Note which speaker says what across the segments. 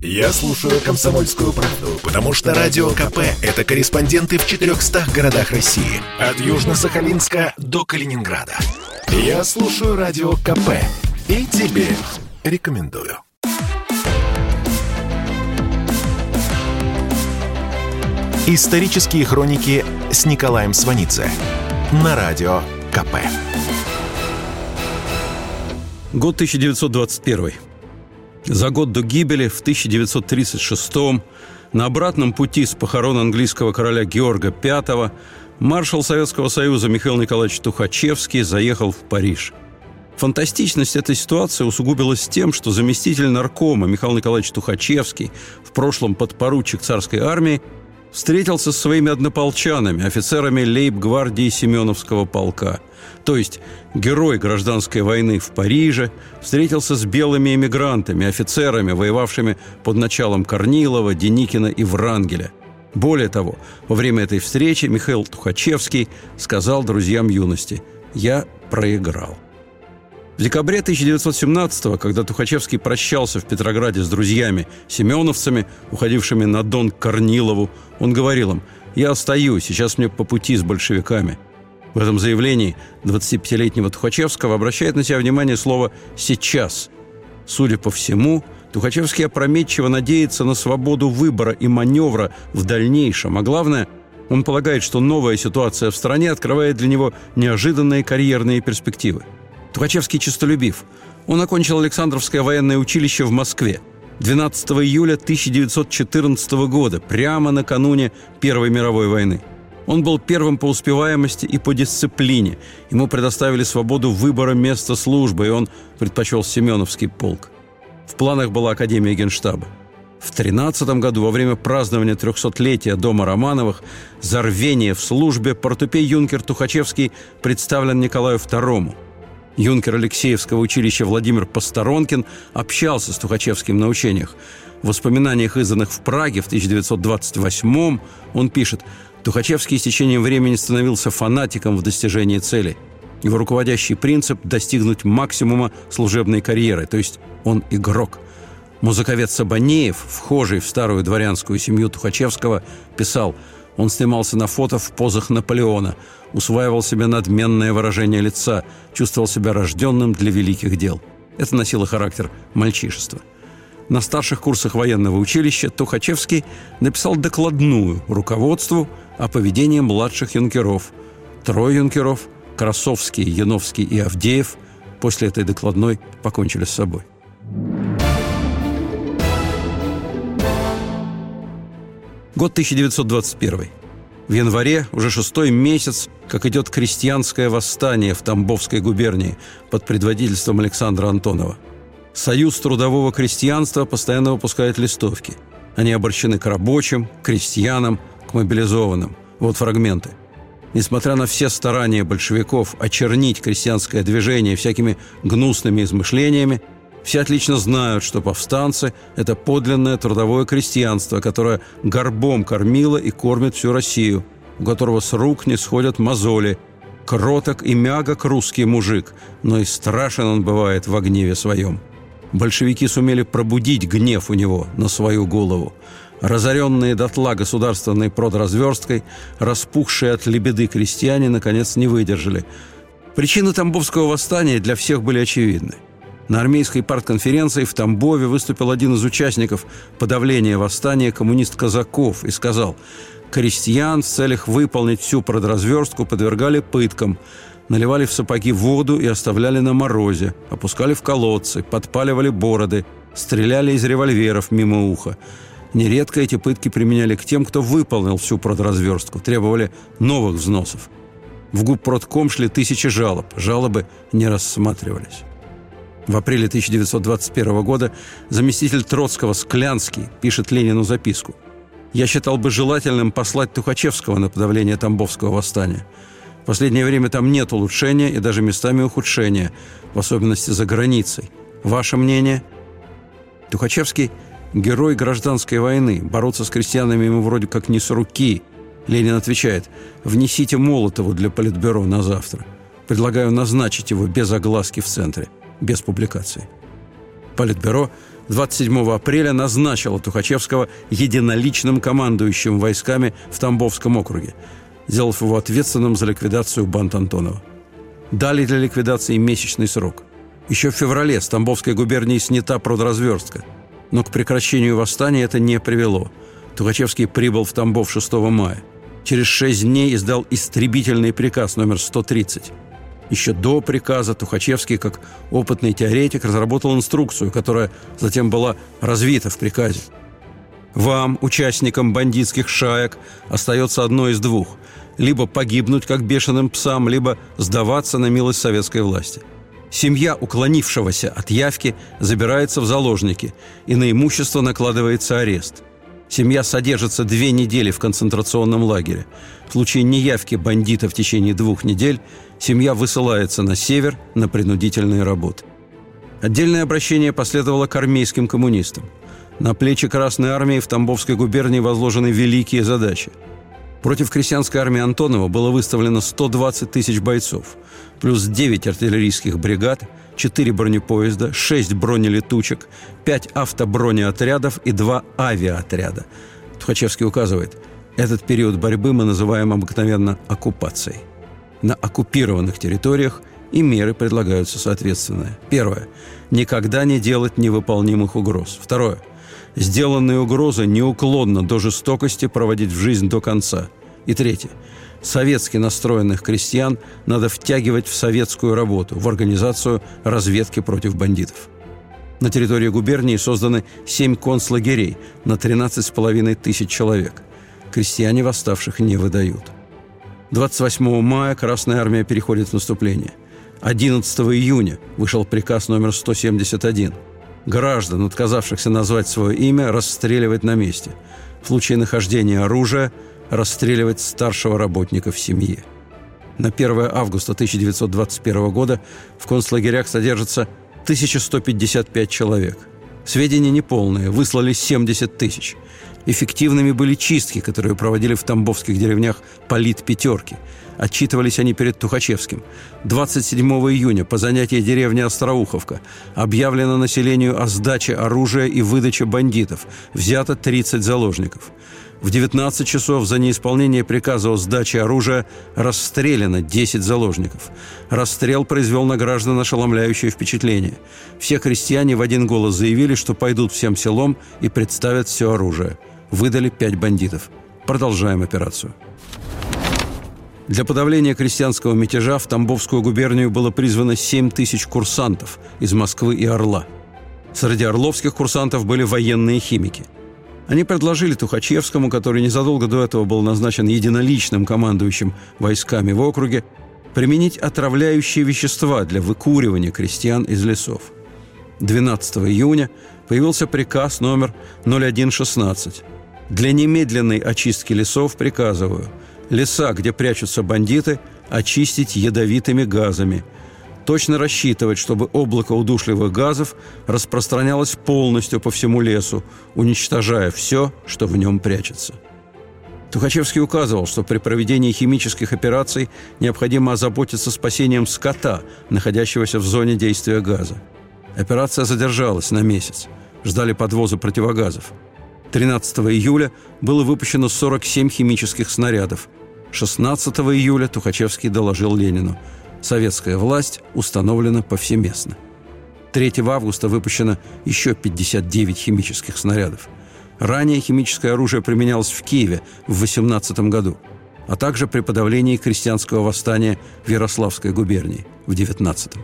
Speaker 1: Я слушаю «Комсомольскую правду», потому что «Радио КП» — это корреспонденты в 400 городах России. От Южно-Сахалинска до Калининграда. Я слушаю «Радио КП» и тебе рекомендую. Исторические хроники с Николаем Сванидзе на Радио КП.
Speaker 2: Год 1921. За год до гибели в 1936 на обратном пути с похорон английского короля Георга V маршал Советского Союза Михаил Николаевич Тухачевский заехал в Париж. Фантастичность этой ситуации усугубилась тем, что заместитель наркома Михаил Николаевич Тухачевский, в прошлом подпоручик царской армии, встретился с своими однополчанами, офицерами лейб-гвардии Семеновского полка. То есть герой гражданской войны в Париже встретился с белыми эмигрантами, офицерами, воевавшими под началом Корнилова, Деникина и Врангеля. Более того, во время этой встречи Михаил Тухачевский сказал друзьям юности «Я проиграл». В декабре 1917-го, когда Тухачевский прощался в Петрограде с друзьями, семеновцами, уходившими на Дон к Корнилову, он говорил им «Я остаюсь, сейчас мне по пути с большевиками». В этом заявлении 25-летнего Тухачевского обращает на себя внимание слово «сейчас». Судя по всему, Тухачевский опрометчиво надеется на свободу выбора и маневра в дальнейшем, а главное – он полагает, что новая ситуация в стране открывает для него неожиданные карьерные перспективы – Тухачевский честолюбив. Он окончил Александровское военное училище в Москве 12 июля 1914 года, прямо накануне Первой мировой войны. Он был первым по успеваемости и по дисциплине. Ему предоставили свободу выбора места службы, и он предпочел Семеновский полк. В планах была Академия Генштаба. В 13 году, во время празднования 300-летия Дома Романовых, за рвение в службе портупей юнкер Тухачевский представлен Николаю II – Юнкер Алексеевского училища Владимир Посторонкин общался с Тухачевским на учениях. В воспоминаниях, изданных в Праге в 1928 он пишет «Тухачевский с течением времени становился фанатиком в достижении цели. Его руководящий принцип – достигнуть максимума служебной карьеры, то есть он игрок». Музыковед Сабанеев, вхожий в старую дворянскую семью Тухачевского, писал – он снимался на фото в позах Наполеона, усваивал себе надменное выражение лица, чувствовал себя рожденным для великих дел. Это носило характер мальчишества. На старших курсах военного училища Тухачевский написал докладную руководству о поведении младших юнкеров. Трое юнкеров – Красовский, Яновский и Авдеев – после этой докладной покончили с собой. Год 1921. В январе, уже шестой месяц, как идет крестьянское восстание в Тамбовской губернии под предводительством Александра Антонова. Союз трудового крестьянства постоянно выпускает листовки. Они обращены к рабочим, к крестьянам, к мобилизованным. Вот фрагменты. Несмотря на все старания большевиков очернить крестьянское движение всякими гнусными измышлениями, все отлично знают, что повстанцы – это подлинное трудовое крестьянство, которое горбом кормило и кормит всю Россию, у которого с рук не сходят мозоли. Кроток и мягок русский мужик, но и страшен он бывает в гневе своем. Большевики сумели пробудить гнев у него на свою голову. Разоренные дотла государственной продразверсткой, распухшие от лебеды крестьяне, наконец, не выдержали. Причины Тамбовского восстания для всех были очевидны – на армейской партконференции в Тамбове выступил один из участников подавления восстания коммунист Казаков и сказал, крестьян в целях выполнить всю продразверстку подвергали пыткам, наливали в сапоги воду и оставляли на морозе, опускали в колодцы, подпаливали бороды, стреляли из револьверов мимо уха. Нередко эти пытки применяли к тем, кто выполнил всю продразверстку, требовали новых взносов. В губпродком шли тысячи жалоб, жалобы не рассматривались. В апреле 1921 года заместитель Троцкого Склянский пишет Ленину записку. «Я считал бы желательным послать Тухачевского на подавление Тамбовского восстания. В последнее время там нет улучшения и даже местами ухудшения, в особенности за границей. Ваше мнение?» Тухачевский – герой гражданской войны. Бороться с крестьянами ему вроде как не с руки. Ленин отвечает «Внесите Молотову для Политбюро на завтра. Предлагаю назначить его без огласки в центре» без публикации. Политбюро 27 апреля назначила Тухачевского единоличным командующим войсками в Тамбовском округе, сделав его ответственным за ликвидацию банд Антонова. Дали для ликвидации месячный срок. Еще в феврале с Тамбовской губернии снята продразверстка, но к прекращению восстания это не привело. Тухачевский прибыл в Тамбов 6 мая. Через шесть дней издал истребительный приказ номер 130 – еще до приказа Тухачевский, как опытный теоретик, разработал инструкцию, которая затем была развита в приказе. Вам, участникам бандитских шаек, остается одно из двух – либо погибнуть как бешеным псам, либо сдаваться на милость советской власти. Семья уклонившегося от явки забирается в заложники, и на имущество накладывается арест – Семья содержится две недели в концентрационном лагере. В случае неявки бандита в течение двух недель семья высылается на север на принудительные работы. Отдельное обращение последовало к армейским коммунистам. На плечи Красной Армии в Тамбовской губернии возложены великие задачи. Против крестьянской армии Антонова было выставлено 120 тысяч бойцов, плюс 9 артиллерийских бригад – 4 бронепоезда, 6 бронелетучек, 5 автобронеотрядов и 2 авиаотряда. Тухачевский указывает, этот период борьбы мы называем обыкновенно оккупацией. На оккупированных территориях и меры предлагаются соответственные. Первое. Никогда не делать невыполнимых угроз. Второе. Сделанные угрозы неуклонно до жестокости проводить в жизнь до конца. И третье советски настроенных крестьян надо втягивать в советскую работу, в организацию разведки против бандитов. На территории губернии созданы семь концлагерей на 13,5 тысяч человек. Крестьяне восставших не выдают. 28 мая Красная Армия переходит в наступление. 11 июня вышел приказ номер 171. Граждан, отказавшихся назвать свое имя, расстреливать на месте. В случае нахождения оружия – расстреливать старшего работника в семье. На 1 августа 1921 года в концлагерях содержится 1155 человек. Сведения неполные, выслали 70 тысяч. Эффективными были чистки, которые проводили в тамбовских деревнях полит пятерки. Отчитывались они перед Тухачевским. 27 июня по занятии деревни Остроуховка объявлено населению о сдаче оружия и выдаче бандитов. Взято 30 заложников. В 19 часов за неисполнение приказа о сдаче оружия расстреляно 10 заложников. Расстрел произвел на граждан ошеломляющее впечатление. Все крестьяне в один голос заявили, что пойдут всем селом и представят все оружие. Выдали 5 бандитов. Продолжаем операцию. Для подавления крестьянского мятежа в Тамбовскую губернию было призвано 7 тысяч курсантов из Москвы и Орла. Среди орловских курсантов были военные химики – они предложили Тухачевскому, который незадолго до этого был назначен единоличным командующим войсками в округе, применить отравляющие вещества для выкуривания крестьян из лесов. 12 июня появился приказ номер 0116. Для немедленной очистки лесов приказываю леса, где прячутся бандиты, очистить ядовитыми газами – точно рассчитывать, чтобы облако удушливых газов распространялось полностью по всему лесу, уничтожая все, что в нем прячется. Тухачевский указывал, что при проведении химических операций необходимо озаботиться спасением скота, находящегося в зоне действия газа. Операция задержалась на месяц. Ждали подвоза противогазов. 13 июля было выпущено 47 химических снарядов. 16 июля Тухачевский доложил Ленину – Советская власть установлена повсеместно. 3 августа выпущено еще 59 химических снарядов. Ранее химическое оружие применялось в Киеве в 18 году, а также при подавлении крестьянского восстания в Ярославской губернии в 19 -м.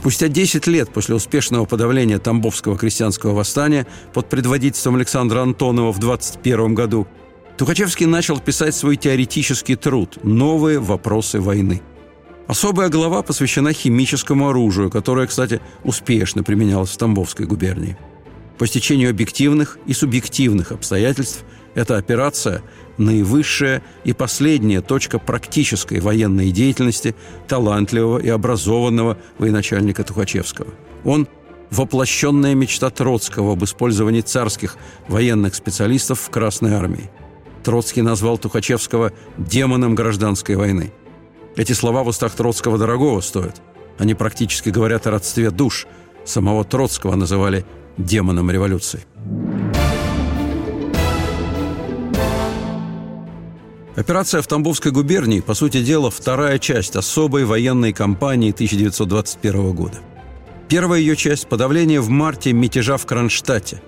Speaker 2: Спустя 10 лет после успешного подавления Тамбовского крестьянского восстания под предводительством Александра Антонова в 21 году Тухачевский начал писать свой теоретический труд «Новые вопросы войны». Особая глава посвящена химическому оружию, которое, кстати, успешно применялось в Тамбовской губернии. По стечению объективных и субъективных обстоятельств эта операция – наивысшая и последняя точка практической военной деятельности талантливого и образованного военачальника Тухачевского. Он – воплощенная мечта Троцкого об использовании царских военных специалистов в Красной армии. Троцкий назвал Тухачевского демоном гражданской войны – эти слова в устах Троцкого дорогого стоят. Они практически говорят о родстве душ. Самого Троцкого называли демоном революции. Операция в Тамбовской губернии, по сути дела, вторая часть особой военной кампании 1921 года. Первая ее часть – подавление в марте мятежа в Кронштадте.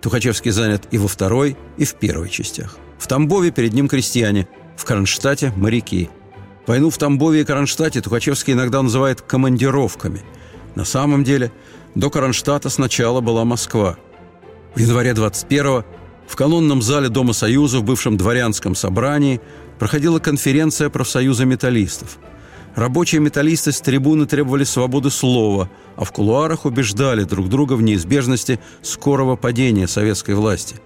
Speaker 2: Тухачевский занят и во второй, и в первой частях. В Тамбове перед ним крестьяне, в Кронштадте – моряки. Войну в Тамбове и Кронштадте Тухачевский иногда называет «командировками». На самом деле, до Кронштадта сначала была Москва. В январе 21-го в колонном зале Дома Союза в бывшем дворянском собрании проходила конференция профсоюза металлистов. Рабочие металлисты с трибуны требовали свободы слова, а в кулуарах убеждали друг друга в неизбежности скорого падения советской власти.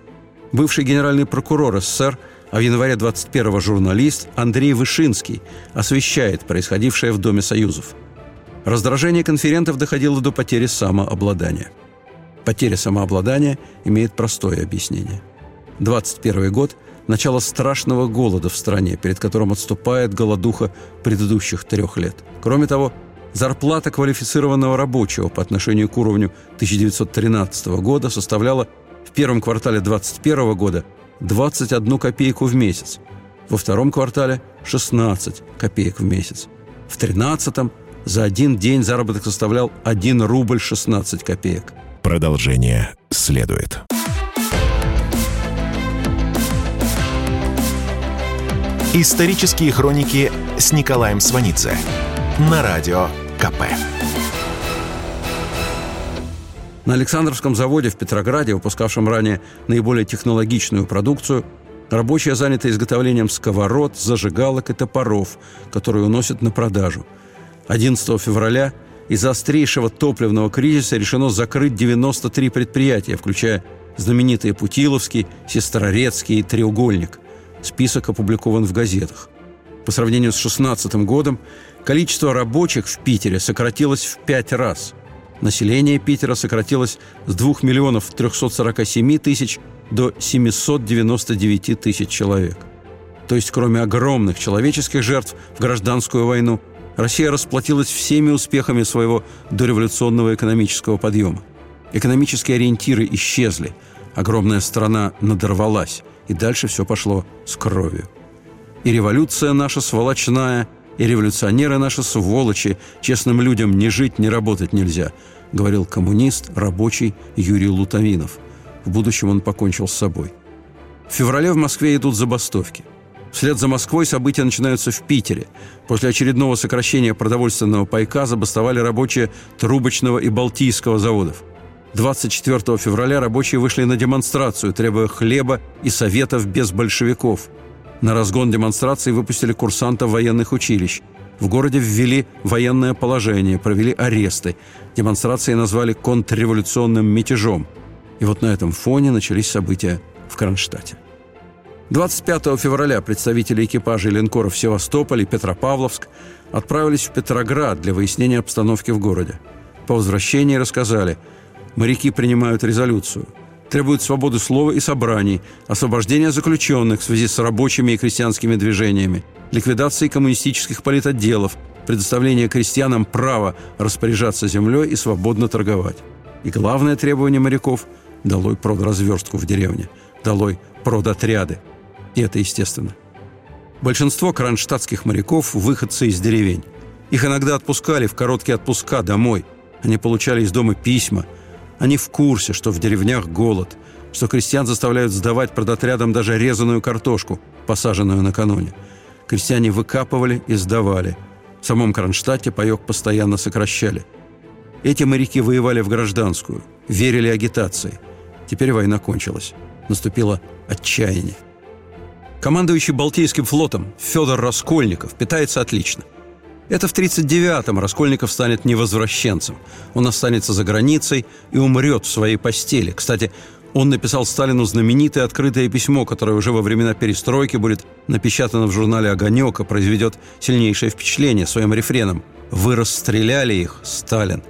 Speaker 2: Бывший генеральный прокурор СССР, а в январе 21-го журналист Андрей Вышинский освещает происходившее в Доме Союзов. Раздражение конферентов доходило до потери самообладания. Потеря самообладания имеет простое объяснение – 21 год – начало страшного голода в стране, перед которым отступает голодуха предыдущих трех лет. Кроме того, зарплата квалифицированного рабочего по отношению к уровню 1913 года составляла в первом квартале 2021 года 21 копейку в месяц, во втором квартале – 16 копеек в месяц. В 13 за один день заработок составлял 1 рубль 16 копеек.
Speaker 1: Продолжение следует. Исторические хроники с Николаем Сванидзе на радио КП.
Speaker 2: На Александровском заводе в Петрограде, выпускавшем ранее наиболее технологичную продукцию, рабочие заняты изготовлением сковород, зажигалок и топоров, которые уносят на продажу. 11 февраля из-за острейшего топливного кризиса решено закрыть 93 предприятия, включая знаменитые Путиловский, Сестрорецкий и Треугольник. Список опубликован в газетах. По сравнению с 2016 годом количество рабочих в Питере сократилось в пять раз. Население Питера сократилось с 2 миллионов 347 тысяч до 799 тысяч человек. То есть, кроме огромных человеческих жертв в гражданскую войну, Россия расплатилась всеми успехами своего дореволюционного экономического подъема. Экономические ориентиры исчезли, огромная страна надорвалась, и дальше все пошло с кровью. И революция наша сволочная, и революционеры наши сволочи, честным людям ни жить, ни работать нельзя, говорил коммунист, рабочий Юрий Лутовинов. В будущем он покончил с собой. В феврале в Москве идут забастовки. Вслед за Москвой события начинаются в Питере. После очередного сокращения продовольственного пайка забастовали рабочие Трубочного и Балтийского заводов – 24 февраля рабочие вышли на демонстрацию, требуя хлеба и советов без большевиков. На разгон демонстрации выпустили курсантов военных училищ. В городе ввели военное положение, провели аресты. Демонстрации назвали контрреволюционным мятежом. И вот на этом фоне начались события в Кронштадте. 25 февраля представители экипажей линкоров Севастополь и Петропавловск отправились в Петроград для выяснения обстановки в городе. По возвращении рассказали – Моряки принимают резолюцию. Требуют свободы слова и собраний, освобождения заключенных в связи с рабочими и крестьянскими движениями, ликвидации коммунистических политотделов, предоставления крестьянам права распоряжаться землей и свободно торговать. И главное требование моряков – долой продразверстку в деревне, долой продотряды. И это естественно. Большинство кронштадтских моряков – выходцы из деревень. Их иногда отпускали в короткие отпуска домой. Они получали из дома письма – они в курсе, что в деревнях голод, что крестьян заставляют сдавать продотрядам даже резаную картошку, посаженную накануне. Крестьяне выкапывали и сдавали. В самом Кронштадте паек постоянно сокращали. Эти моряки воевали в гражданскую, верили агитации. Теперь война кончилась. Наступило отчаяние. Командующий Балтийским флотом Федор Раскольников питается отлично – это в 1939-м Раскольников станет невозвращенцем. Он останется за границей и умрет в своей постели. Кстати, он написал Сталину знаменитое открытое письмо, которое уже во времена перестройки будет напечатано в журнале «Огонек» и произведет сильнейшее впечатление своим рефреном «Вы расстреляли их, Сталин».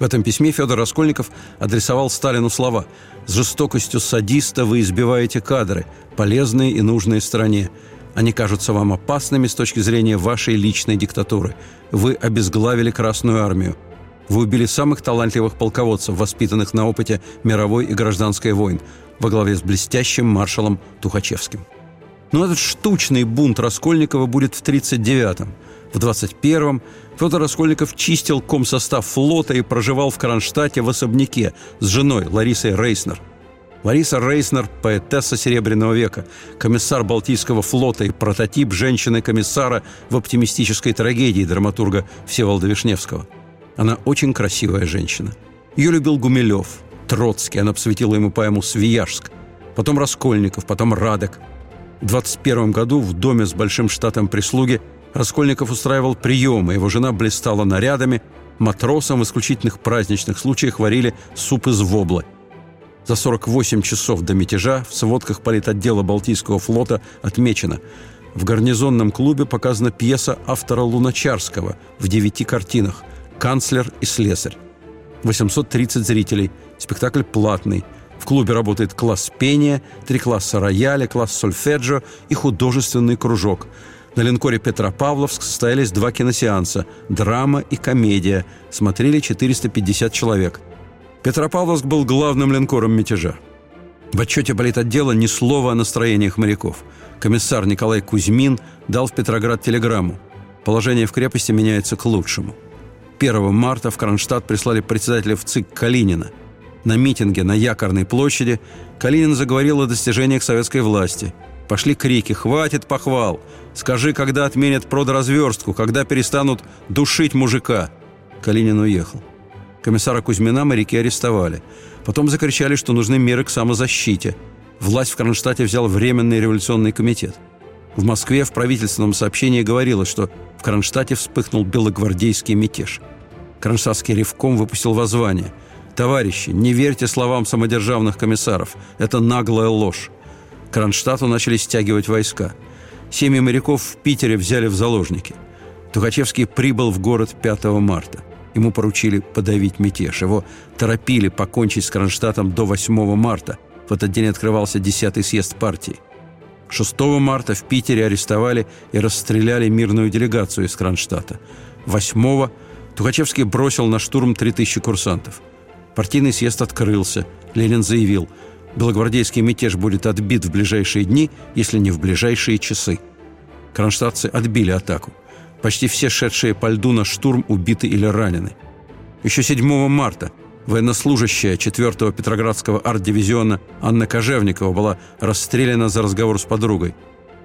Speaker 2: В этом письме Федор Раскольников адресовал Сталину слова «С жестокостью садиста вы избиваете кадры, полезные и нужные стране. Они кажутся вам опасными с точки зрения вашей личной диктатуры. Вы обезглавили Красную Армию. Вы убили самых талантливых полководцев, воспитанных на опыте мировой и гражданской войн, во главе с блестящим маршалом Тухачевским. Но этот штучный бунт Раскольникова будет в 1939-м. В 21-м Федор Раскольников чистил комсостав флота и проживал в Кронштадте в особняке с женой Ларисой Рейснер. Лариса Рейснер – поэтесса Серебряного века, комиссар Балтийского флота и прототип женщины-комиссара в оптимистической трагедии драматурга Всеволода Вишневского. Она очень красивая женщина. Ее любил Гумилев, Троцкий, она посвятила ему поэму «Свияжск», потом Раскольников, потом Радек. В 21 году в доме с большим штатом прислуги Раскольников устраивал приемы, его жена блистала нарядами, матросам в исключительных праздничных случаях варили суп из воблы – за 48 часов до мятежа в сводках политотдела Балтийского флота отмечено в гарнизонном клубе показана пьеса автора Луначарского в девяти картинах «Канцлер и слесарь». 830 зрителей. Спектакль платный. В клубе работает класс пения, три класса рояля, класс сольфеджио и художественный кружок. На линкоре Петропавловск состоялись два киносеанса – драма и комедия. Смотрели 450 человек – Петропавловск был главным линкором мятежа. В отчете политотдела ни слова о настроениях моряков. Комиссар Николай Кузьмин дал в Петроград телеграмму. Положение в крепости меняется к лучшему. 1 марта в Кронштадт прислали председателя в ЦИК Калинина. На митинге на Якорной площади Калинин заговорил о достижениях советской власти. Пошли крики «Хватит похвал! Скажи, когда отменят продразверстку, когда перестанут душить мужика!» Калинин уехал. Комиссара Кузьмина моряки арестовали. Потом закричали, что нужны меры к самозащите. Власть в Кронштадте взял Временный революционный комитет. В Москве в правительственном сообщении говорилось, что в Кронштадте вспыхнул белогвардейский мятеж. Кронштадтский ревком выпустил воззвание. «Товарищи, не верьте словам самодержавных комиссаров. Это наглая ложь». Кронштадту начали стягивать войска. Семьи моряков в Питере взяли в заложники. Тухачевский прибыл в город 5 марта. Ему поручили подавить мятеж. Его торопили покончить с Кронштадтом до 8 марта. В этот день открывался 10-й съезд партии. 6 марта в Питере арестовали и расстреляли мирную делегацию из Кронштадта. 8 Тухачевский бросил на штурм 3000 курсантов. Партийный съезд открылся. Ленин заявил, белогвардейский мятеж будет отбит в ближайшие дни, если не в ближайшие часы. Кронштадтцы отбили атаку. Почти все шедшие по льду на штурм убиты или ранены. Еще 7 марта военнослужащая 4-го Петроградского арт-дивизиона Анна Кожевникова была расстреляна за разговор с подругой.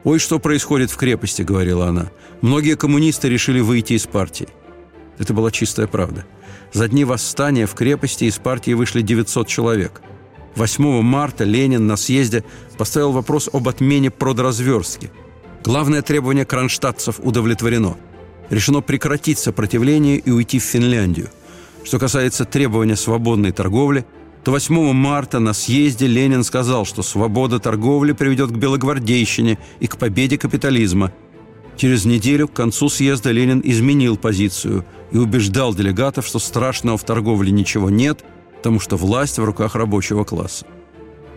Speaker 2: «Ой, что происходит в крепости», — говорила она. «Многие коммунисты решили выйти из партии». Это была чистая правда. За дни восстания в крепости из партии вышли 900 человек. 8 марта Ленин на съезде поставил вопрос об отмене продразверстки – Главное требование кронштадтцев удовлетворено. Решено прекратить сопротивление и уйти в Финляндию. Что касается требования свободной торговли, то 8 марта на съезде Ленин сказал, что свобода торговли приведет к белогвардейщине и к победе капитализма. Через неделю к концу съезда Ленин изменил позицию и убеждал делегатов, что страшного в торговле ничего нет, потому что власть в руках рабочего класса.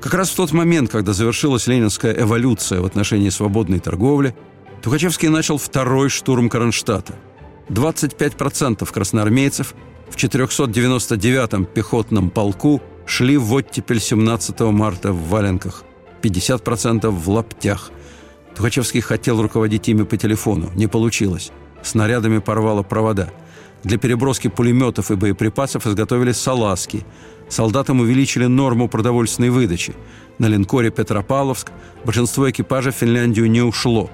Speaker 2: Как раз в тот момент, когда завершилась ленинская эволюция в отношении свободной торговли, Тухачевский начал второй штурм Кронштадта. 25% красноармейцев в 499-м пехотном полку шли в оттепель 17 марта в валенках, 50% в лаптях. Тухачевский хотел руководить ими по телефону, не получилось. Снарядами порвало провода. Для переброски пулеметов и боеприпасов изготовили салазки – Солдатам увеличили норму продовольственной выдачи. На линкоре «Петропавловск» большинство экипажа в Финляндию не ушло.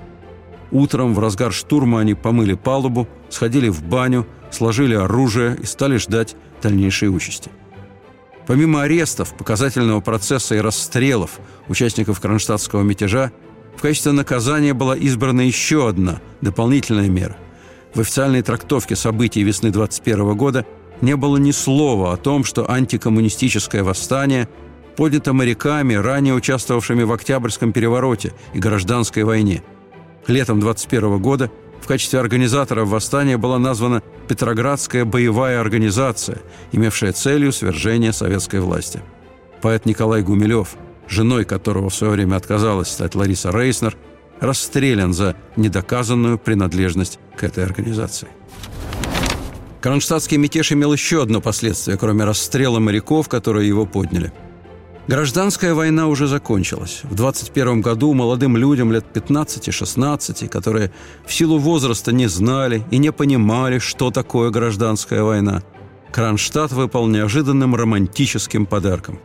Speaker 2: Утром в разгар штурма они помыли палубу, сходили в баню, сложили оружие и стали ждать дальнейшей участи. Помимо арестов, показательного процесса и расстрелов участников кронштадтского мятежа, в качестве наказания была избрана еще одна дополнительная мера. В официальной трактовке событий весны 21 года – не было ни слова о том, что антикоммунистическое восстание поднято моряками, ранее участвовавшими в Октябрьском перевороте и гражданской войне. Летом 21 года в качестве организаторов восстания была названа Петроградская боевая организация, имевшая целью свержение советской власти. Поэт Николай Гумилев, женой которого в свое время отказалась стать Лариса Рейснер, расстрелян за недоказанную принадлежность к этой организации. Кронштадтский мятеж имел еще одно последствие, кроме расстрела моряков, которые его подняли. Гражданская война уже закончилась. В 21 году молодым людям лет 15-16, которые в силу возраста не знали и не понимали, что такое гражданская война, Кронштадт выпал неожиданным романтическим подарком.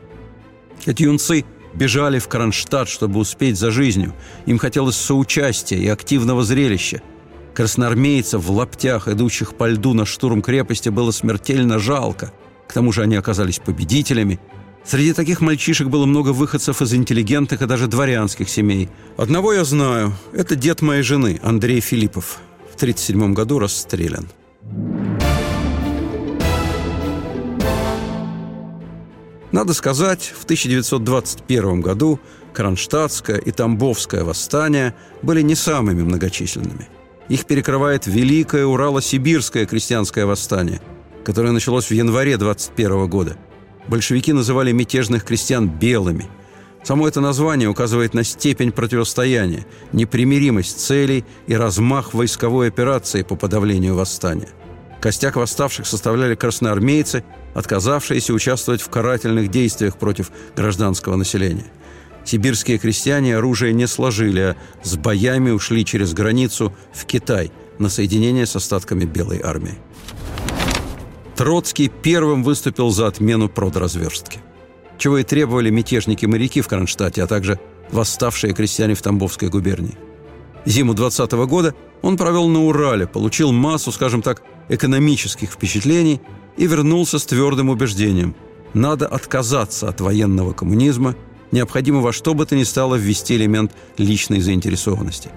Speaker 2: Эти юнцы бежали в Кронштадт, чтобы успеть за жизнью. Им хотелось соучастия и активного зрелища – Красноармейцев в лаптях, идущих по льду на штурм крепости, было смертельно жалко. К тому же они оказались победителями. Среди таких мальчишек было много выходцев из интеллигентных и даже дворянских семей. Одного я знаю. Это дед моей жены, Андрей Филиппов. В 1937 году расстрелян. Надо сказать, в 1921 году Кронштадтское и Тамбовское восстания были не самыми многочисленными – их перекрывает Великое Урало-Сибирское крестьянское восстание, которое началось в январе 21 года. Большевики называли мятежных крестьян «белыми». Само это название указывает на степень противостояния, непримиримость целей и размах войсковой операции по подавлению восстания. Костяк восставших составляли красноармейцы, отказавшиеся участвовать в карательных действиях против гражданского населения. Сибирские крестьяне оружие не сложили, а с боями ушли через границу в Китай на соединение с остатками Белой армии. Троцкий первым выступил за отмену продразверстки. Чего и требовали мятежники-моряки в Кронштадте, а также восставшие крестьяне в Тамбовской губернии. Зиму 20 -го года он провел на Урале, получил массу, скажем так, экономических впечатлений и вернулся с твердым убеждением – надо отказаться от военного коммунизма – необходимо во что бы то ни стало ввести элемент личной заинтересованности.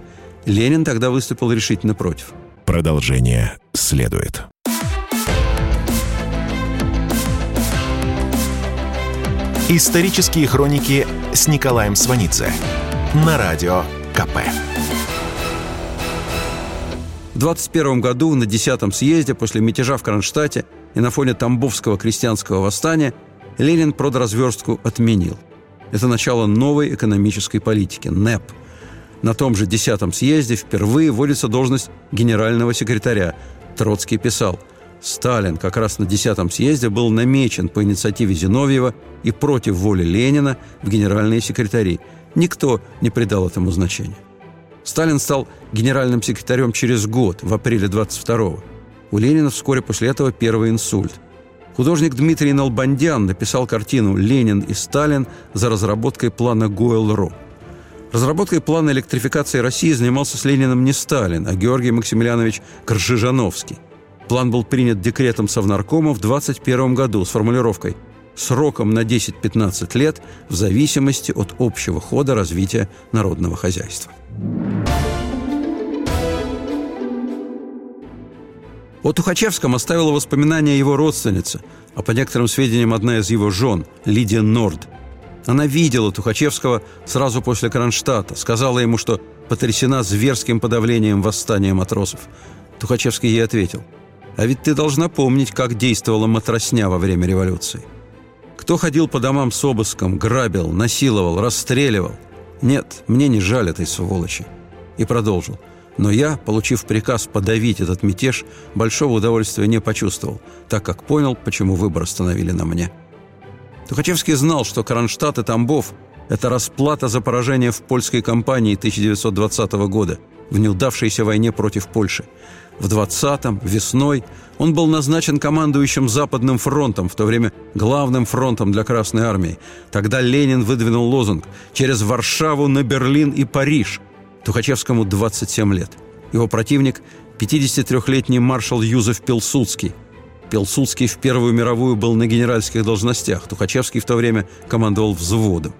Speaker 2: Ленин тогда выступил решительно против.
Speaker 1: Продолжение следует. Исторические хроники с Николаем Сванидзе на радио КП.
Speaker 2: В 21 году на 10-м съезде после мятежа в Кронштадте и на фоне Тамбовского крестьянского восстания Ленин продразверстку отменил – это начало новой экономической политики – НЭП. На том же 10-м съезде впервые вводится должность генерального секретаря. Троцкий писал Сталин как раз на 10-м съезде был намечен по инициативе Зиновьева и против воли Ленина в генеральные секретари. Никто не придал этому значения. Сталин стал генеральным секретарем через год, в апреле 22-го. У Ленина вскоре после этого первый инсульт – Художник Дмитрий Налбандян написал картину «Ленин и Сталин» за разработкой плана Гойл-Ро. Разработкой плана электрификации России занимался с Лениным не Сталин, а Георгий Максимилианович Кржижановский. План был принят декретом Совнаркома в 21 году с формулировкой «сроком на 10-15 лет в зависимости от общего хода развития народного хозяйства». О Тухачевском оставила воспоминания его родственница, а по некоторым сведениям одна из его жен, Лидия Норд. Она видела Тухачевского сразу после Кронштадта, сказала ему, что потрясена зверским подавлением восстания матросов. Тухачевский ей ответил, «А ведь ты должна помнить, как действовала матросня во время революции. Кто ходил по домам с обыском, грабил, насиловал, расстреливал? Нет, мне не жаль этой сволочи». И продолжил – но я, получив приказ подавить этот мятеж, большого удовольствия не почувствовал, так как понял, почему выбор остановили на мне. Тухачевский знал, что Кронштадт и Тамбов – это расплата за поражение в польской кампании 1920 года в неудавшейся войне против Польши. В 20-м, весной, он был назначен командующим Западным фронтом, в то время главным фронтом для Красной Армии. Тогда Ленин выдвинул лозунг «Через Варшаву на Берлин и Париж», Тухачевскому 27 лет. Его противник – 53-летний маршал Юзеф Пилсудский. Пилсудский в Первую мировую был на генеральских должностях. Тухачевский в то время командовал взводом.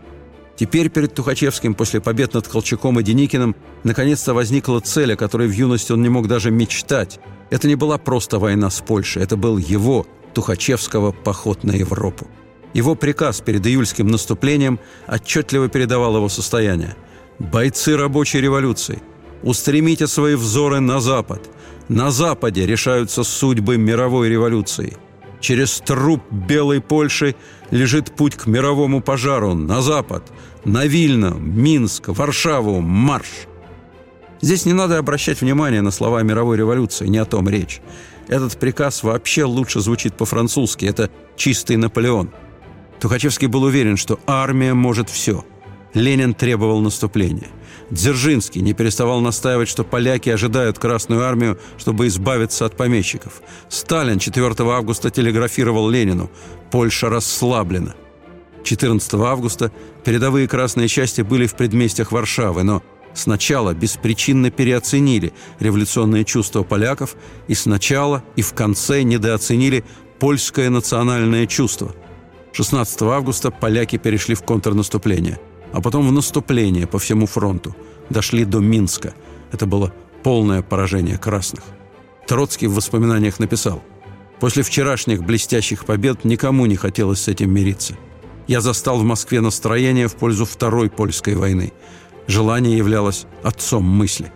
Speaker 2: Теперь перед Тухачевским после побед над Колчаком и Деникиным наконец-то возникла цель, о которой в юности он не мог даже мечтать. Это не была просто война с Польшей, это был его, Тухачевского, поход на Европу. Его приказ перед июльским наступлением отчетливо передавал его состояние – Бойцы рабочей революции, устремите свои взоры на Запад. На Западе решаются судьбы мировой революции. Через труп Белой Польши лежит путь к мировому пожару на Запад, на Вильно, Минск, Варшаву, марш. Здесь не надо обращать внимание на слова мировой революции, не о том речь. Этот приказ вообще лучше звучит по-французски. Это чистый Наполеон. Тухачевский был уверен, что армия может все. Ленин требовал наступления. Дзержинский не переставал настаивать, что поляки ожидают Красную армию, чтобы избавиться от помещиков. Сталин 4 августа телеграфировал Ленину «Польша расслаблена». 14 августа передовые красные части были в предместьях Варшавы, но сначала беспричинно переоценили революционные чувства поляков и сначала и в конце недооценили польское национальное чувство. 16 августа поляки перешли в контрнаступление, а потом в наступление по всему фронту. Дошли до Минска. Это было полное поражение красных. Троцкий в воспоминаниях написал «После вчерашних блестящих побед никому не хотелось с этим мириться. Я застал в Москве настроение в пользу Второй польской войны – Желание являлось отцом мысли.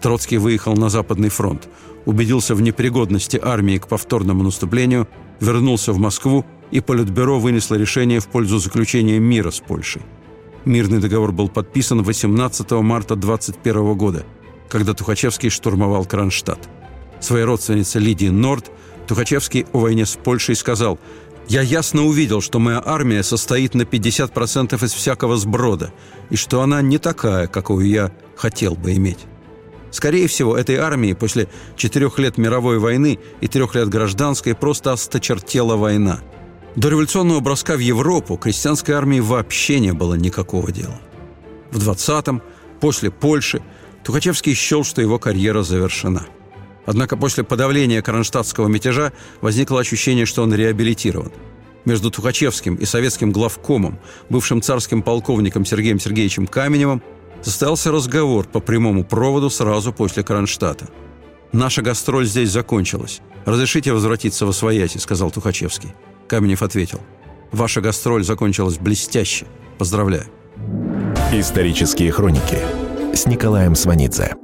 Speaker 2: Троцкий выехал на Западный фронт, убедился в непригодности армии к повторному наступлению, вернулся в Москву, и Политбюро вынесло решение в пользу заключения мира с Польшей. Мирный договор был подписан 18 марта 21 года, когда Тухачевский штурмовал Кронштадт. Своей родственнице Лидии Норд Тухачевский о войне с Польшей сказал я ясно увидел, что моя армия состоит на 50% из всякого сброда, и что она не такая, какую я хотел бы иметь. Скорее всего, этой армии после четырех лет мировой войны и трех лет гражданской просто осточертела война. До революционного броска в Европу крестьянской армии вообще не было никакого дела. В 20-м, после Польши, Тухачевский счел, что его карьера завершена – Однако после подавления кронштадтского мятежа возникло ощущение, что он реабилитирован. Между Тухачевским и советским главкомом, бывшим царским полковником Сергеем Сергеевичем Каменевым, состоялся разговор по прямому проводу сразу после Кронштадта. «Наша гастроль здесь закончилась. Разрешите возвратиться во свояси», — сказал Тухачевский. Каменев ответил. «Ваша гастроль закончилась блестяще. Поздравляю».
Speaker 1: Исторические хроники с Николаем Сванидзе.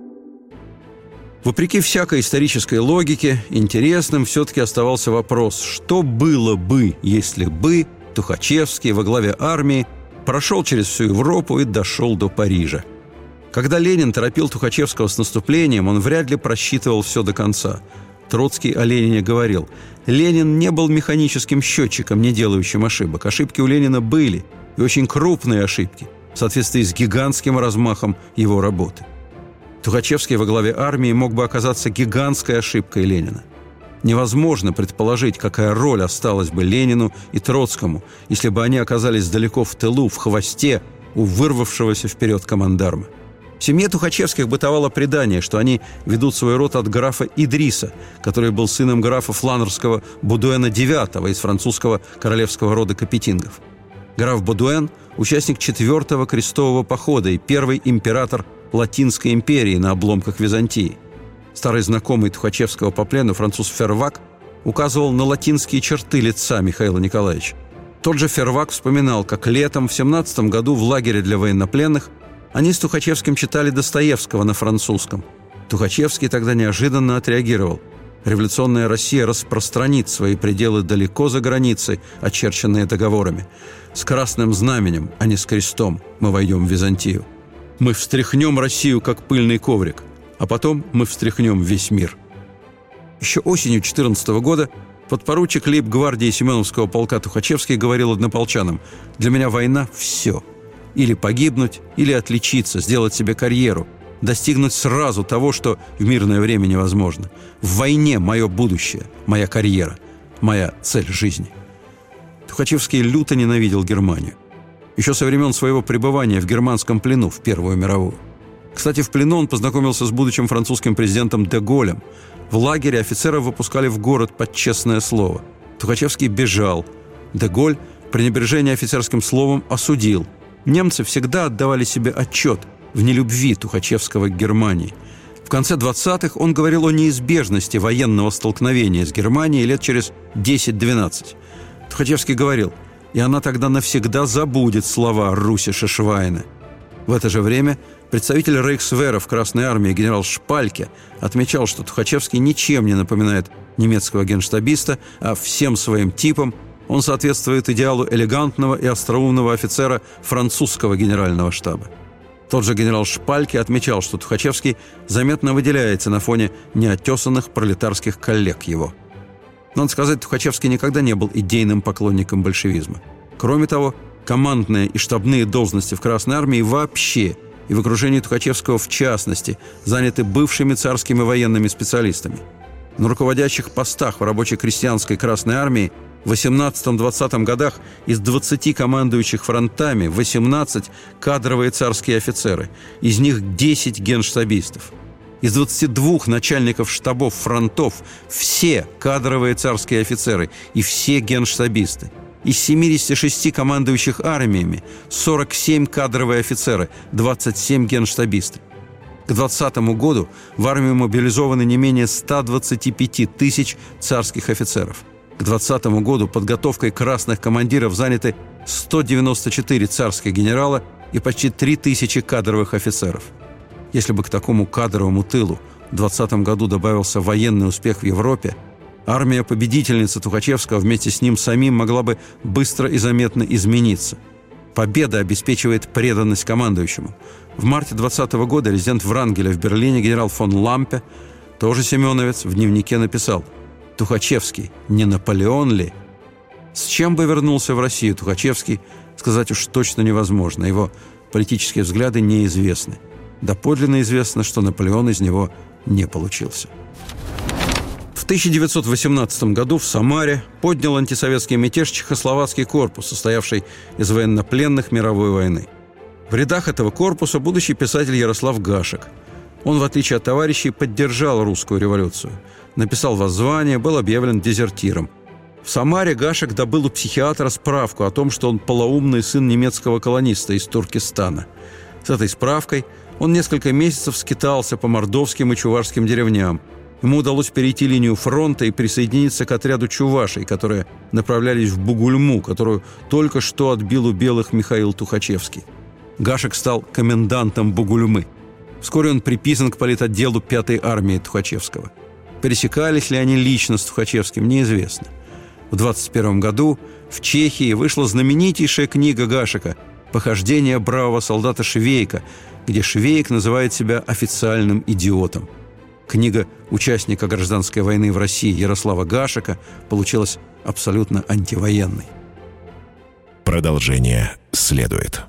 Speaker 2: Вопреки всякой исторической логике, интересным все-таки оставался вопрос, что было бы, если бы Тухачевский во главе армии прошел через всю Европу и дошел до Парижа. Когда Ленин торопил Тухачевского с наступлением, он вряд ли просчитывал все до конца. Троцкий о Ленине говорил, Ленин не был механическим счетчиком, не делающим ошибок. Ошибки у Ленина были, и очень крупные ошибки, в соответствии с гигантским размахом его работы – Тухачевский во главе армии мог бы оказаться гигантской ошибкой Ленина. Невозможно предположить, какая роль осталась бы Ленину и Троцкому, если бы они оказались далеко в тылу, в хвосте у вырвавшегося вперед командарма. В семье Тухачевских бытовало предание, что они ведут свой род от графа Идриса, который был сыном графа фланерского Будуэна IX из французского королевского рода Капетингов. Граф Будуэн – участник четвертого крестового похода и первый император Латинской империи на обломках Византии. Старый знакомый Тухачевского по плену француз Фервак указывал на латинские черты лица Михаила Николаевича. Тот же Фервак вспоминал, как летом в 17 году в лагере для военнопленных они с Тухачевским читали Достоевского на французском. Тухачевский тогда неожиданно отреагировал. Революционная Россия распространит свои пределы далеко за границей, очерченные договорами. С красным знаменем, а не с крестом мы войдем в Византию. Мы встряхнем Россию, как пыльный коврик, а потом мы встряхнем весь мир. Еще осенью 14 года подпоручик лейб-гвардии Семеновского полка Тухачевский говорил однополчанам «Для меня война – все. Или погибнуть, или отличиться, сделать себе карьеру, достигнуть сразу того, что в мирное время невозможно. В войне мое будущее, моя карьера, моя цель жизни». Тухачевский люто ненавидел Германию – еще со времен своего пребывания в германском плену в Первую мировую. Кстати, в плену он познакомился с будущим французским президентом де Голем. В лагере офицеров выпускали в город под честное слово. Тухачевский бежал. Де Голь пренебрежение офицерским словом осудил. Немцы всегда отдавали себе отчет в нелюбви Тухачевского к Германии. В конце 20-х он говорил о неизбежности военного столкновения с Германией лет через 10-12. Тухачевский говорил – и она тогда навсегда забудет слова Руси Шишвайна. В это же время представитель Рейхсвера в Красной армии генерал Шпальке отмечал, что Тухачевский ничем не напоминает немецкого генштабиста, а всем своим типом он соответствует идеалу элегантного и остроумного офицера французского генерального штаба. Тот же генерал Шпальки отмечал, что Тухачевский заметно выделяется на фоне неотесанных пролетарских коллег его. Надо сказать, Тухачевский никогда не был идейным поклонником большевизма. Кроме того, командные и штабные должности в Красной Армии вообще и в окружении Тухачевского в частности заняты бывшими царскими военными специалистами. На руководящих постах в рабочей крестьянской Красной Армии в 18-20 годах из 20 командующих фронтами 18 кадровые царские офицеры, из них 10 генштабистов. Из 22 начальников штабов фронтов все кадровые царские офицеры и все генштабисты. Из 76 командующих армиями 47 кадровые офицеры, 27 генштабисты. К 2020 году в армию мобилизованы не менее 125 тысяч царских офицеров – к 2020 году подготовкой красных командиров заняты 194 царских генерала и почти 3000 кадровых офицеров. Если бы к такому кадровому тылу в 2020 году добавился военный успех в Европе, армия победительницы Тухачевского вместе с ним самим могла бы быстро и заметно измениться. Победа обеспечивает преданность командующему. В марте 2020 года резидент Врангеля в Берлине генерал фон Лампе, тоже семеновец, в дневнике написал – Тухачевский не Наполеон ли? С чем бы вернулся в Россию Тухачевский, сказать уж точно невозможно. Его политические взгляды неизвестны. Доподлинно известно, что Наполеон из него не получился. В 1918 году в Самаре поднял антисоветский мятеж Чехословацкий корпус, состоявший из военнопленных мировой войны. В рядах этого корпуса будущий писатель Ярослав Гашек. Он, в отличие от товарищей, поддержал русскую революцию – написал воззвание, был объявлен дезертиром. В Самаре Гашек добыл у психиатра справку о том, что он полоумный сын немецкого колониста из Туркестана. С этой справкой он несколько месяцев скитался по мордовским и чувашским деревням. Ему удалось перейти линию фронта и присоединиться к отряду чувашей, которые направлялись в Бугульму, которую только что отбил у белых Михаил Тухачевский. Гашек стал комендантом Бугульмы. Вскоре он приписан к политотделу 5-й армии Тухачевского – Пересекались ли они лично с Тухачевским, неизвестно. В 21 году в Чехии вышла знаменитейшая книга Гашика «Похождение бравого солдата Швейка», где Швейк называет себя официальным идиотом. Книга участника гражданской войны в России Ярослава Гашика получилась абсолютно антивоенной.
Speaker 1: Продолжение следует.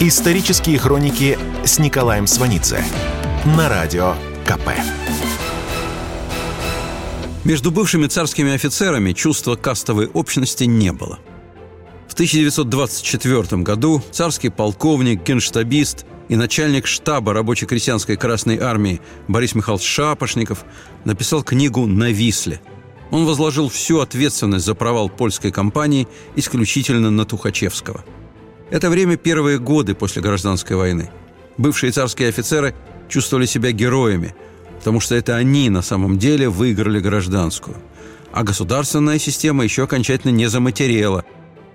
Speaker 1: Исторические хроники с Николаем Сванидзе на радио КП.
Speaker 2: Между бывшими царскими офицерами чувства кастовой общности не было. В 1924 году царский полковник, генштабист и начальник штаба рабоче-крестьянской Красной Армии Борис Михайлович Шапошников написал книгу «На Висле». Он возложил всю ответственность за провал польской кампании исключительно на Тухачевского – это время первые годы после гражданской войны. Бывшие царские офицеры чувствовали себя героями, потому что это они на самом деле выиграли гражданскую. А государственная система еще окончательно не заматерела.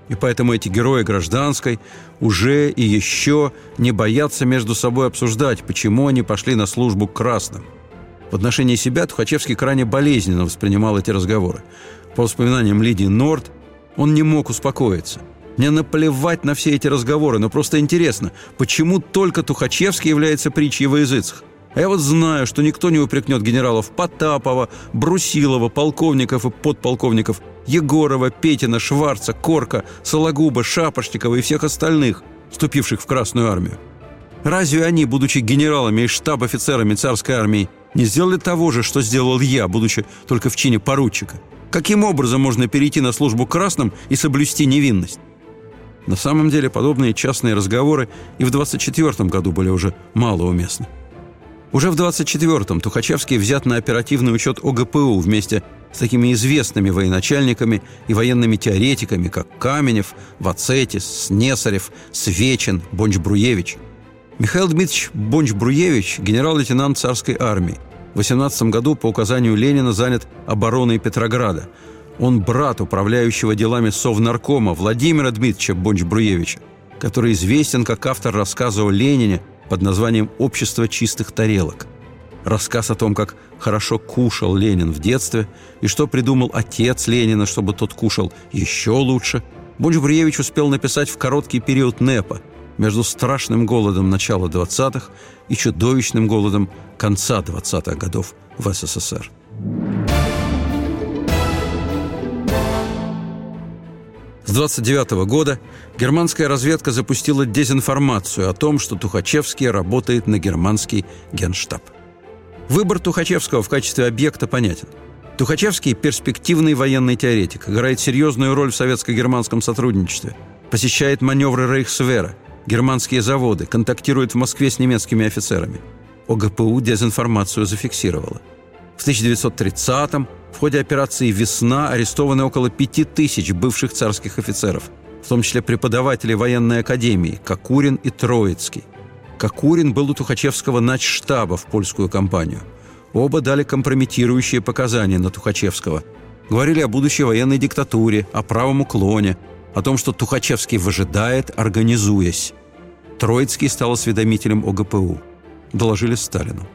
Speaker 2: И поэтому эти герои гражданской уже и еще не боятся между собой обсуждать, почему они пошли на службу к красным. В отношении себя Тухачевский крайне болезненно воспринимал эти разговоры. По воспоминаниям Лидии Норт, он не мог успокоиться – мне наплевать на все эти разговоры, но просто интересно, почему только Тухачевский является притчей во языцах? А я вот знаю, что никто не упрекнет генералов Потапова, Брусилова, полковников и подполковников Егорова, Петина, Шварца, Корка, Сологуба, Шапошникова и всех остальных, вступивших в Красную армию. Разве они, будучи генералами и штаб-офицерами царской армии, не сделали того же, что сделал я, будучи только в чине поручика? Каким образом можно перейти на службу красным и соблюсти невинность? На самом деле подобные частные разговоры и в 24 году были уже малоуместны. Уже в 24-м Тухачевский взят на оперативный учет ОГПУ вместе с такими известными военачальниками и военными теоретиками, как Каменев, Вацетис, Снесарев, Свечин, Бонч-Бруевич. Михаил Дмитриевич Бонч-Бруевич – генерал-лейтенант царской армии. В 18 году по указанию Ленина занят обороной Петрограда – он брат управляющего делами Совнаркома Владимира Дмитриевича Бонч-Бруевича, который известен как автор рассказа о Ленине под названием «Общество чистых тарелок». Рассказ о том, как хорошо кушал Ленин в детстве и что придумал отец Ленина, чтобы тот кушал еще лучше, Бонч-Бруевич успел написать в короткий период НЭПа между страшным голодом начала 20-х и чудовищным голодом конца 20-х годов в СССР. С 29 года германская разведка запустила дезинформацию о том, что Тухачевский работает на германский генштаб. Выбор Тухачевского в качестве объекта понятен. Тухачевский – перспективный военный теоретик, играет серьезную роль в советско-германском сотрудничестве, посещает маневры Рейхсвера, германские заводы, контактирует в Москве с немецкими офицерами. ОГПУ дезинформацию зафиксировала. В 1930-м в ходе операции «Весна» арестованы около пяти тысяч бывших царских офицеров, в том числе преподаватели военной академии Кокурин и Троицкий. Кокурин был у Тухачевского начштаба в польскую кампанию. Оба дали компрометирующие показания на Тухачевского. Говорили о будущей военной диктатуре, о правом уклоне, о том, что Тухачевский выжидает, организуясь. Троицкий стал осведомителем ОГПУ. Доложили Сталину.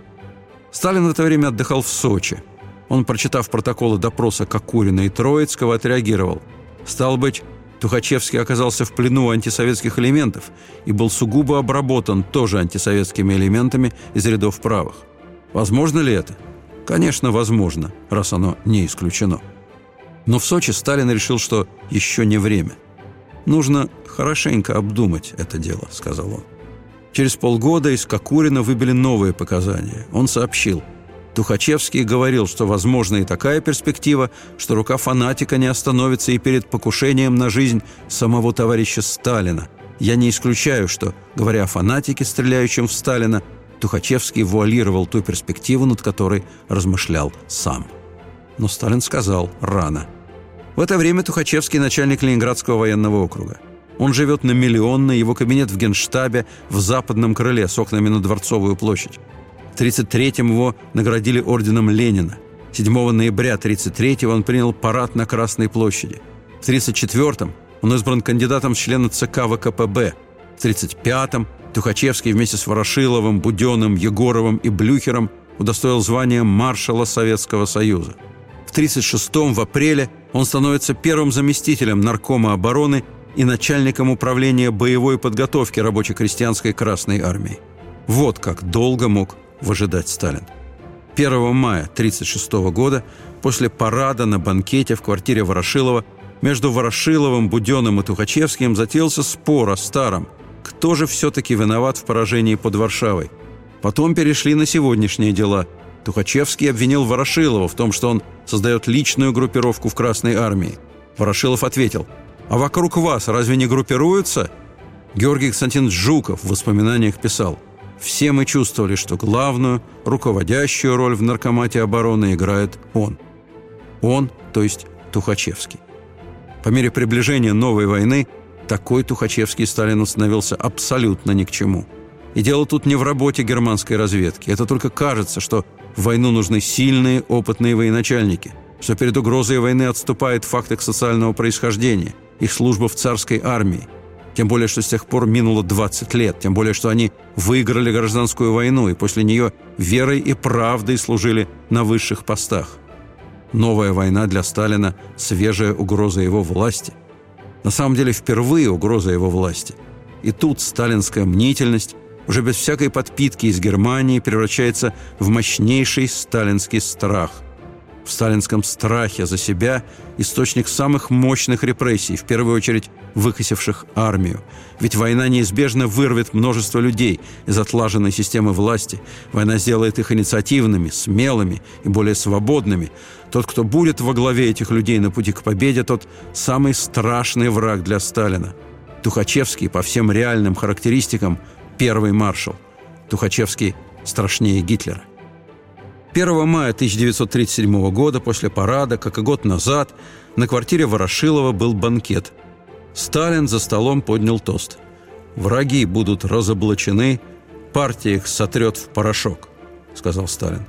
Speaker 2: Сталин в это время отдыхал в Сочи – он, прочитав протоколы допроса Кокурина и Троицкого, отреагировал. Стал быть, Тухачевский оказался в плену антисоветских элементов и был сугубо обработан тоже антисоветскими элементами из рядов правых. Возможно ли это? Конечно, возможно, раз оно не исключено. Но в Сочи Сталин решил, что еще не время. «Нужно хорошенько обдумать это дело», — сказал он. Через полгода из Кокурина выбили новые показания. Он сообщил – Тухачевский говорил, что возможна и такая перспектива, что рука фанатика не остановится и перед покушением на жизнь самого товарища Сталина. Я не исключаю, что, говоря о фанатике, стреляющем в Сталина, Тухачевский вуалировал ту перспективу, над которой размышлял сам. Но Сталин сказал «рано». В это время Тухачевский начальник Ленинградского военного округа. Он живет на Миллионной, его кабинет в Генштабе в западном крыле с окнами на Дворцовую площадь. В 1933-м его наградили орденом Ленина. 7 ноября 1933 он принял парад на Красной площади. В 1934-м он избран кандидатом в члены ЦК ВКПБ. В 1935-м Тухачевский вместе с Ворошиловым, Буденным, Егоровым и Блюхером удостоил звания маршала Советского Союза. В 1936-м в апреле он становится первым заместителем наркома обороны и начальником управления боевой подготовки рабоче-крестьянской Красной Армии. Вот как долго мог выжидать Сталин. 1 мая 1936 года, после парада на банкете в квартире Ворошилова, между Ворошиловым, Буденным и Тухачевским затеялся спор о старом. Кто же все-таки виноват в поражении под Варшавой? Потом перешли на сегодняшние дела. Тухачевский обвинил Ворошилова в том, что он создает личную группировку в Красной армии. Ворошилов ответил, «А вокруг вас разве не группируются?» Георгий Константинович Жуков в воспоминаниях писал, все мы чувствовали, что главную, руководящую роль в наркомате обороны играет он. Он, то есть Тухачевский. По мере приближения новой войны такой Тухачевский Сталину становился абсолютно ни к чему. И дело тут не в работе германской разведки. Это только кажется, что в войну нужны сильные, опытные военачальники, что перед угрозой войны отступает факт их социального происхождения, их служба в царской армии, тем более, что с тех пор минуло 20 лет. Тем более, что они выиграли гражданскую войну и после нее верой и правдой служили на высших постах. Новая война для Сталина – свежая угроза его власти. На самом деле, впервые угроза его власти. И тут сталинская мнительность уже без всякой подпитки из Германии превращается в мощнейший сталинский страх – в сталинском страхе за себя источник самых мощных репрессий, в первую очередь выкосивших армию. Ведь война неизбежно вырвет множество людей из отлаженной системы власти. Война сделает их инициативными, смелыми и более свободными. Тот, кто будет во главе этих людей на пути к победе, тот самый страшный враг для Сталина. Тухачевский по всем реальным характеристикам первый маршал. Тухачевский страшнее Гитлера. 1 мая 1937 года, после парада, как и год назад, на квартире Ворошилова был банкет. Сталин за столом поднял тост. «Враги будут разоблачены, партия их сотрет в порошок», — сказал Сталин.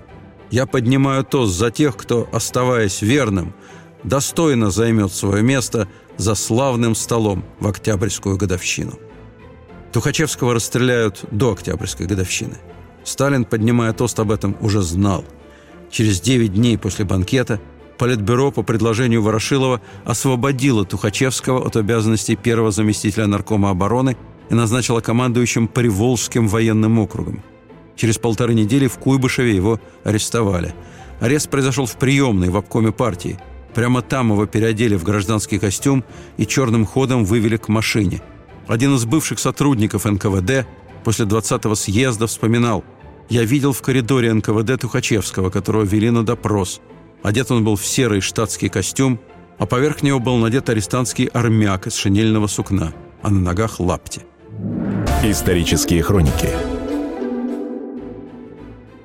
Speaker 2: «Я поднимаю тост за тех, кто, оставаясь верным, достойно займет свое место за славным столом в Октябрьскую годовщину». Тухачевского расстреляют до Октябрьской годовщины. Сталин, поднимая тост об этом, уже знал – Через 9 дней после банкета Политбюро по предложению Ворошилова освободило Тухачевского от обязанностей первого заместителя наркома обороны и назначило командующим Приволжским военным округом. Через полторы недели в Куйбышеве его арестовали. Арест произошел в приемной в обкоме партии. Прямо там его переодели в гражданский костюм и черным ходом вывели к машине. Один из бывших сотрудников НКВД после 20-го съезда вспоминал «Я видел в коридоре НКВД Тухачевского, которого вели на допрос – Одет он был в серый штатский костюм, а поверх него был надет арестантский армяк из шинельного сукна, а на ногах лапти.
Speaker 1: Исторические хроники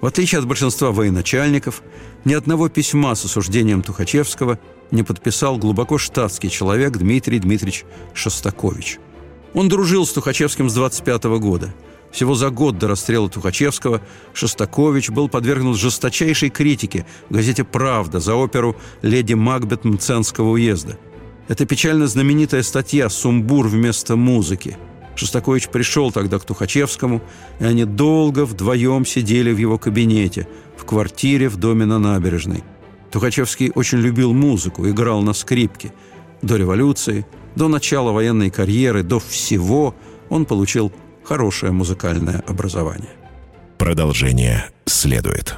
Speaker 2: В отличие от большинства военачальников, ни одного письма с осуждением Тухачевского не подписал глубоко штатский человек Дмитрий Дмитриевич Шостакович. Он дружил с Тухачевским с 25 года – всего за год до расстрела Тухачевского Шостакович был подвергнут жесточайшей критике в газете «Правда» за оперу «Леди Макбет Мценского уезда». Это печально знаменитая статья «Сумбур вместо музыки». Шостакович пришел тогда к Тухачевскому, и они долго вдвоем сидели в его кабинете, в квартире в доме на набережной. Тухачевский очень любил музыку, играл на скрипке. До революции, до начала военной карьеры, до всего он получил хорошее музыкальное образование.
Speaker 1: Продолжение следует.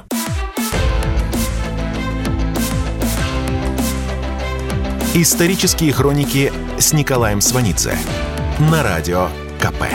Speaker 1: Исторические хроники с Николаем Сванидзе на радио КП.